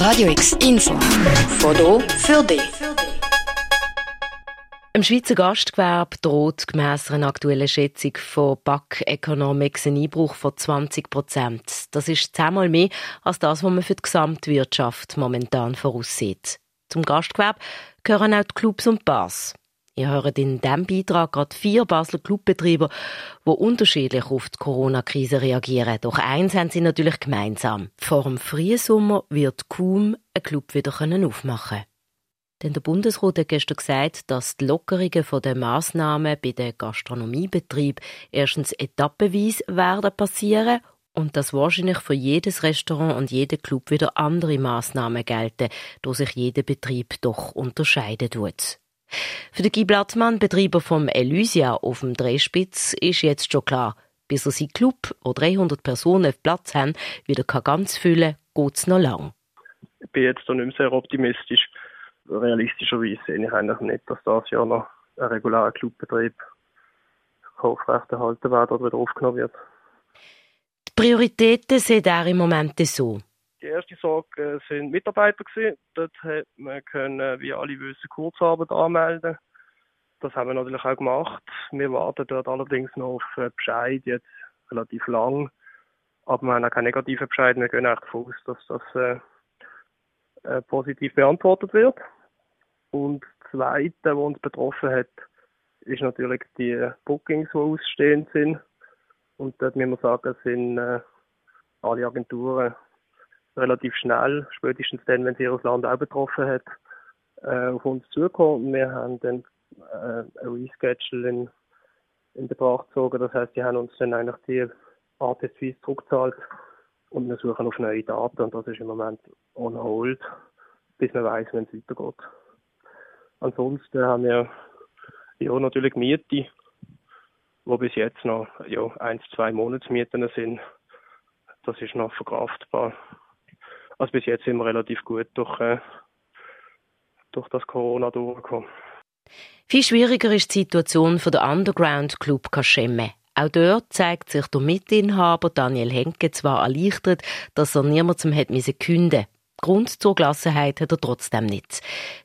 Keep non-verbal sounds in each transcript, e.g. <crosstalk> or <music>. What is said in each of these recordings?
Radio X Info. Foto für dich. Im Schweizer Gastgewerbe droht gemäss einer aktuellen Schätzung von BAC Economics ein Einbruch von 20 Prozent. Das ist zehnmal mehr als das, was man für die Gesamtwirtschaft momentan voraussieht. Zum Gastgewerbe gehören auch die Clubs und Bars. Ihr hört in diesem Beitrag gerade vier Basler Clubbetreiber, die unterschiedlich auf die Corona-Krise reagieren. Doch eins haben sie natürlich gemeinsam. Vor dem Frühsommer wird kaum ein Club wieder aufmachen können. Denn der Bundesrat hat gestern gesagt, dass die Lockerungen der Massnahmen bei den Gastronomiebetrieb erstens etappenweise werden passieren und dass wahrscheinlich für jedes Restaurant und jeden Club wieder andere Massnahmen gelten, da sich jeder Betrieb doch unterscheiden tut. Für den Guy Blattmann, Betreiber vom Elysia auf dem Drehspitz, ist jetzt schon klar, bis er sein Club, wo 300 Personen auf Platz haben, wieder ganz füllen kann, geht es noch lang. Ich bin jetzt noch nicht mehr sehr optimistisch. Realistischerweise sehe ich eigentlich nicht, dass das Jahr noch ein regulärer Clubbetrieb aufrechterhalten wird oder wieder aufgenommen wird. Die Prioritäten sehen er im Moment so. Die erste Sorge äh, sind Mitarbeiter gewesen. Dort hat man können, wie alle wissen, Kurzarbeit anmelden. Das haben wir natürlich auch gemacht. Wir warten dort allerdings noch auf Bescheid, jetzt relativ lang. Aber wir haben auch keinen negativen Bescheid. Wir gehen echt davon aus, dass das äh, äh, positiv beantwortet wird. Und das Zweite, was uns betroffen hat, ist natürlich die Bookings, die ausstehend sind. Und dort müssen wir sagen, sind äh, alle Agenturen relativ schnell, spätestens dann, wenn sie ihr Land auch betroffen hat, äh, auf uns zugekommen. Wir haben dann äh, ein Reschedule in, in Betracht gezogen. Das heißt, die haben uns dann eigentlich die Artist Fees zurückgezahlt und wir suchen auf neue Daten und das ist im Moment on hold, bis man weiß, wenn es weitergeht. Ansonsten haben wir ja natürlich Miete, wo bis jetzt noch ja, eins, zwei Monatsmieten sind. Das ist noch verkraftbar. Also bis jetzt sind wir relativ gut durch, äh, durch das Corona durchgekommen. Viel schwieriger ist die Situation für den Underground Club Kaschemme. Auch dort zeigt sich der Mitinhaber Daniel Henke zwar erleichtert, dass er niemandem hat künden Grund zur Gelassenheit hat er trotzdem nicht.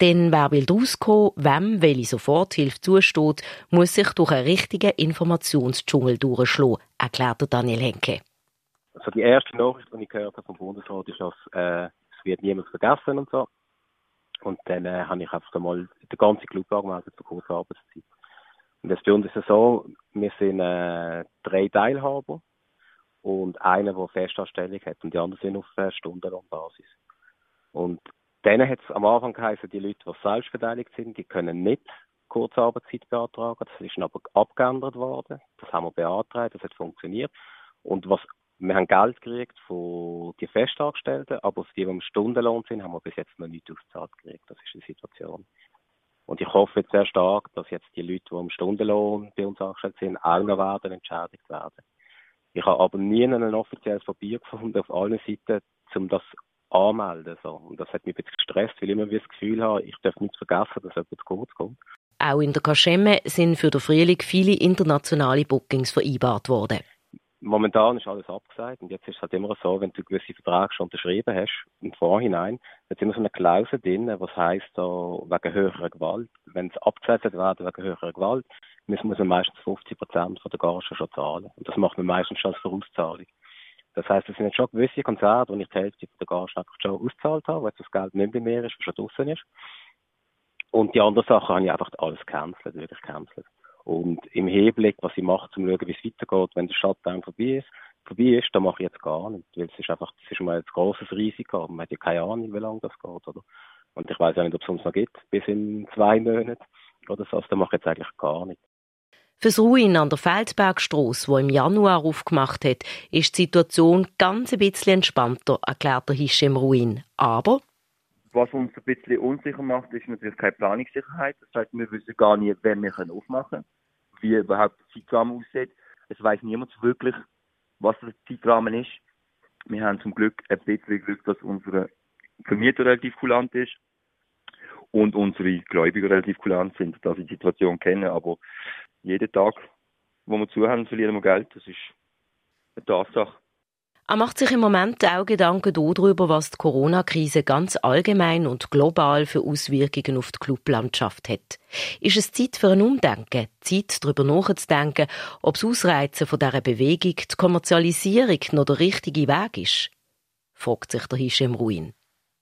Denn wer will rauskommen, wem welche Soforthilfe zusteht, muss sich durch einen richtigen Informationsdschungel durchschlagen, erklärte Daniel Henke. Also die erste Nachricht, die ich gehört habe vom Bundesrat, ist, dass äh, es wird niemand vergessen und so. Und dann äh, habe ich einfach einmal den ganzen Club angemeldet für kurze Arbeitszeit. Und das bei uns ist es so, wir sind äh, drei Teilhaber und einer, der Festanstellung hat und die anderen sind auf äh, Stundenlohnbasis. Und denen hat es am Anfang geheißen, die Leute, die selbst beteiligt sind, die können nicht Kurzarbeitszeit beantragen. Das ist aber abgeändert worden. Das haben wir beantragt, das hat funktioniert. Und was wir haben Geld gekriegt von den Festangestellten, aber für die, die im Stundenlohn sind, haben wir bis jetzt noch nicht ausgezahlt gekriegt. Das ist die Situation. Und ich hoffe jetzt sehr stark, dass jetzt die Leute, die im Stundenlohn bei uns angestellt sind, auch noch werden entschädigt werden. Ich habe aber nie ein offizielles Papier gefunden auf allen Seiten, um das anmelden. So. Und das hat mich ein bisschen gestresst, weil ich immer das Gefühl habe, ich darf nicht vergessen, dass etwas kurz kommt. Auch in der Kaschemme sind für den Frühling viele internationale Bookings vereinbart worden momentan ist alles abgesagt und jetzt ist es halt immer so, wenn du gewisse Verträge schon unterschrieben hast im Vorhinein, jetzt immer so eine Klausel drin, was heisst so wegen höherer Gewalt. Wenn es abgesetzt wird wegen höherer Gewalt, muss man meistens 50 Prozent von der Gage schon zahlen. Und das macht man meistens schon als Vorauszahlung. Das heisst, es sind jetzt schon gewisse Konzerte, wo ich die Hälfte von der Gage einfach schon ausgezahlt habe, weil das Geld nicht mehr ist, was schon draußen ist. Und die anderen Sachen habe ich einfach alles gecancelt, wirklich gecancelt. Und im Hinblick, was ich mache, zum schauen, wie es weitergeht, wenn der Shutdown vorbei ist, vorbei ist, dann mache ich jetzt gar nichts, weil es ist einfach, das ist mal ein großes Risiko, man hat ja keine Ahnung, wie lange das geht, oder? Und ich weiß auch nicht, ob es uns noch gibt, bis in zwei Monaten oder so, also dann mache ich jetzt eigentlich gar nichts. Fürs Ruin an der Feldbergstrasse, wo im Januar aufgemacht hat, ist die Situation ganz ein bisschen entspannter, erklärt der Hischem Ruin. Aber was uns ein bisschen unsicher macht, ist natürlich keine Planungssicherheit. Das heißt, wir wissen gar nicht, wann wir aufmachen können wie überhaupt der Zeitrahmen aussieht. Es weiß niemand wirklich, was der Zeitrahmen ist. Wir haben zum Glück ein bisschen Glück, dass unsere Vermieter relativ kulant ist und unsere Gläubiger relativ kulant sind, dass sie die Situation kennen. Aber jeden Tag, wo wir zu haben, verlieren wir Geld. Das ist eine Tatsache. Er macht sich im Moment auch Gedanken darüber, was die Corona-Krise ganz allgemein und global für Auswirkungen auf die Clublandschaft hat. Ist es Zeit für ein Umdenken? Zeit, darüber nachzudenken, ob das Ausreizen von dieser Bewegung, die Kommerzialisierung noch der richtige Weg ist? fragt sich der Hischem Ruin.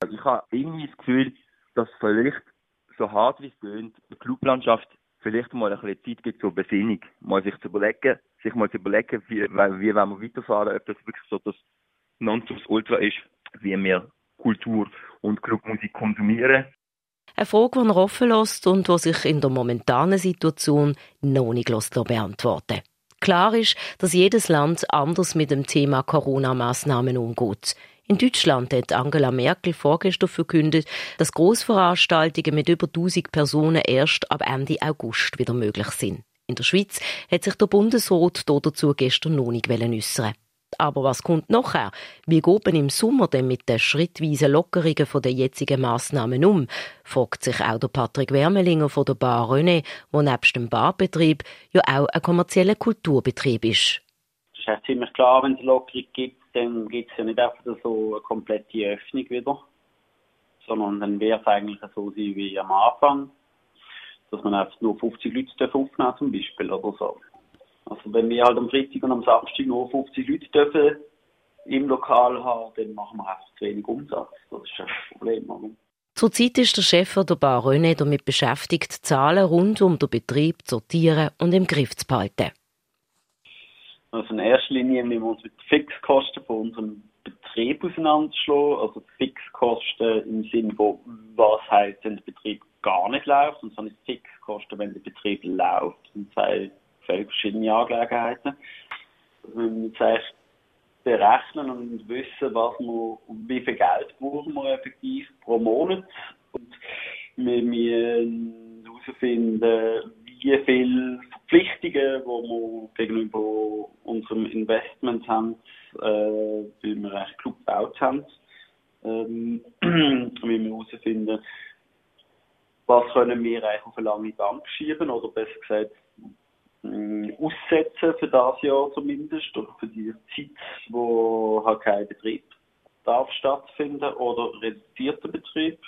Also ich habe irgendwie das Gefühl, dass vielleicht, so hart wie es tönt, die Clublandschaft vielleicht mal ein bisschen Zeit gibt zur Besinnung, mal sich zu überlegen, sich mal zu überlegen, wie, wie wollen wir weiterfahren, ob das wirklich so das Nonplusultra ist, wie wir Kultur und Clubmusik konsumieren. Eine Frage, die er offen lässt und die sich in der momentanen Situation noch nicht beantworten Klar ist, dass jedes Land anders mit dem Thema Corona-Massnahmen umgeht. In Deutschland hat Angela Merkel vorgestern verkündet, dass Großveranstaltungen mit über 1000 Personen erst ab Ende August wieder möglich sind. In der Schweiz hat sich der Bundesrat dazu gestern noch nicht äußern aber was kommt nachher? Wie geht man im Sommer denn mit den schrittweisen Lockerungen der jetzigen Massnahmen um? fragt sich auch der Patrick Wermelinger von der Bar René, wo nebst dem Barbetrieb ja auch ein kommerzieller Kulturbetrieb ist. Es ist ja ziemlich klar, wenn es Lockerung gibt, dann gibt es ja nicht einfach so eine komplette Öffnung wieder, sondern dann wird es eigentlich so sein wie am Anfang, dass man einfach nur 50 Leute aufnehmen zum Beispiel oder so. Also wenn wir halt am Freitag und am Samstag nur 50 Leute dürfen im Lokal haben, dann machen wir einfach zu wenig Umsatz. Das ist ein Problem. Oder? Zurzeit ist der Chef der Bar René damit beschäftigt, Zahlen rund um den Betrieb zu sortieren und im Griff zu behalten. Also in erster Linie müssen wir uns mit den Fixkosten von unserem Betrieb auseinanderschlagen. Also Fixkosten im Sinne von, was heißt, wenn der Betrieb gar nicht läuft. Und so eine Fixkosten, wenn der Betrieb läuft. Das sind zwei völlig verschiedene Angelegenheiten. Wir müssen jetzt berechnen und wissen, was wir, wie viel Geld brauchen wir effektiv pro Monat. Und wir müssen herausfinden, wie viele Verpflichtungen, die wir gegenüber unserem Investment haben, äh, weil wir einen Club gebaut haben. Ähm, <clears throat> wie wir herausfinden, was können wir eigentlich auf eine lange Bank schieben oder besser gesagt äh, aussetzen für das Jahr zumindest oder für die Zeit, wo halt kein Betrieb darf stattfinden oder reduzierter Betrieb.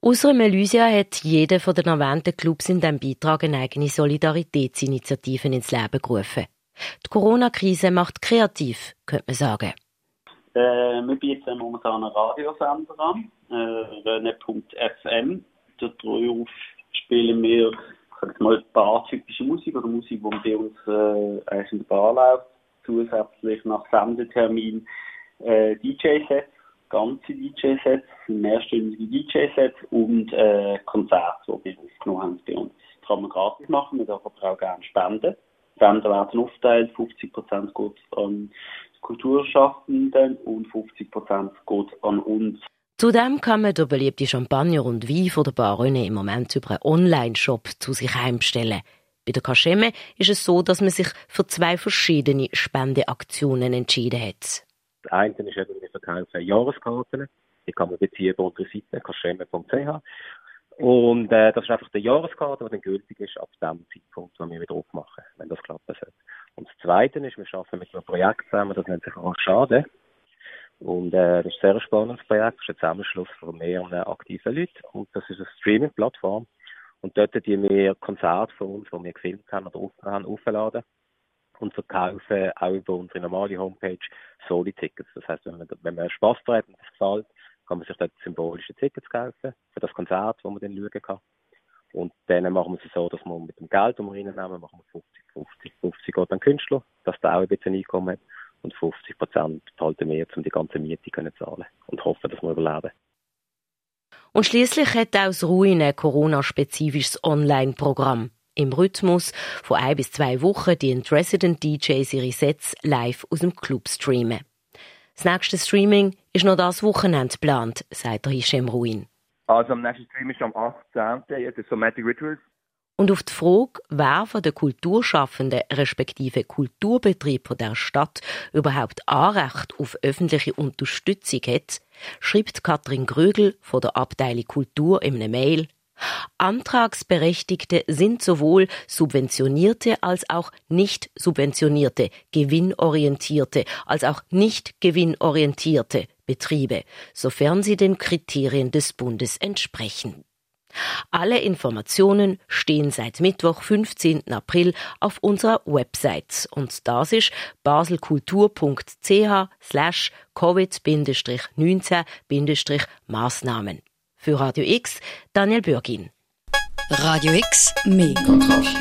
Außer Melusia hat jeder von den erwähnten Clubs in diesem Beitrag eine eigene Solidaritätsinitiative ins Leben gerufen. Die Corona-Krise macht kreativ, könnte man sagen. Äh, wir bieten momentan einen Radiosender an, äh, rene.fm. Darauf spielen wir sag mal, bartypische Musik oder Musik, die bei uns äh, in der Bar läuft. Zusätzlich nach Sendetermin äh, DJ-Sets ganze DJ-Sets, mehrstündige DJ-Sets und äh, Konzerte, die wir aufgenommen haben bei uns. Das kann man gratis machen, wir dürfen aber auch gerne spenden. Spenden werden aufteilt, 50% geht an Kulturschaffenden und 50% geht an uns. Zudem kann man den beliebten Champagner und Wein von der Bar im Moment über einen Online-Shop zu sich heimstellen. Bei der Kaschemme ist es so, dass man sich für zwei verschiedene Spendeaktionen entschieden hat. Das eine ist eben, wir verkaufen Jahreskarten. Die kann man beziehen über unsere Seite kaschemme.ch. Und äh, das ist einfach die Jahreskarte, die dann gültig ist ab dem Zeitpunkt, wo wir wieder aufmachen, wenn das klappen soll. Und das Zweite ist, wir arbeiten mit einem Projekt zusammen, das nennt sich Arschade. Und äh, das ist ein sehr spannendes Projekt, das ist ein Zusammenschluss von mehreren aktiven Leuten. Und das ist eine Streaming-Plattform. Und dort die wir Konzerte von uns, die wir gefilmt haben oder haben, aufladen und verkaufen auch über unsere normale Homepage Soli-Tickets. Das heißt, wenn man, wenn man Spaß daran hat und das gefällt, kann man sich dort symbolische Tickets kaufen für das Konzert, das man dann schauen kann. Und dann machen wir es so, dass wir mit dem Geld, das wir reinnehmen, machen wir 50, 50, 50 geht an Künstler, dass der auch ein bisschen Einkommen hat. Und 50 Prozent behalten wir, um die ganze Miete zu zahlen und hoffen, dass wir überleben. Und schließlich hat auch das Ruin ein Corona-spezifisches Online-Programm im Rhythmus von ein bis zwei Wochen die Resident DJs ihre Sets live aus dem Club streamen. Das nächste Streaming ist noch das Wochenende geplant, sagt der Hisham Ruin. Also am nächsten Stream ist am 18. jetzt ist Somatic Rituals. Und auf die Frage, wer von den Kulturschaffenden respektive Kulturbetrieb der Stadt überhaupt Anrecht auf öffentliche Unterstützung hat, schreibt Katrin Grögel von der Abteilung Kultur in einer Mail, Antragsberechtigte sind sowohl subventionierte als auch nicht subventionierte, gewinnorientierte als auch nicht gewinnorientierte Betriebe, sofern sie den Kriterien des Bundes entsprechen. Alle Informationen stehen seit Mittwoch, 15. April auf unserer Website und das ist baselkultur.ch slash covid-19-Maßnahmen. Für Radio X, Daniel Bürgin. Radio X, mehr Kontrast.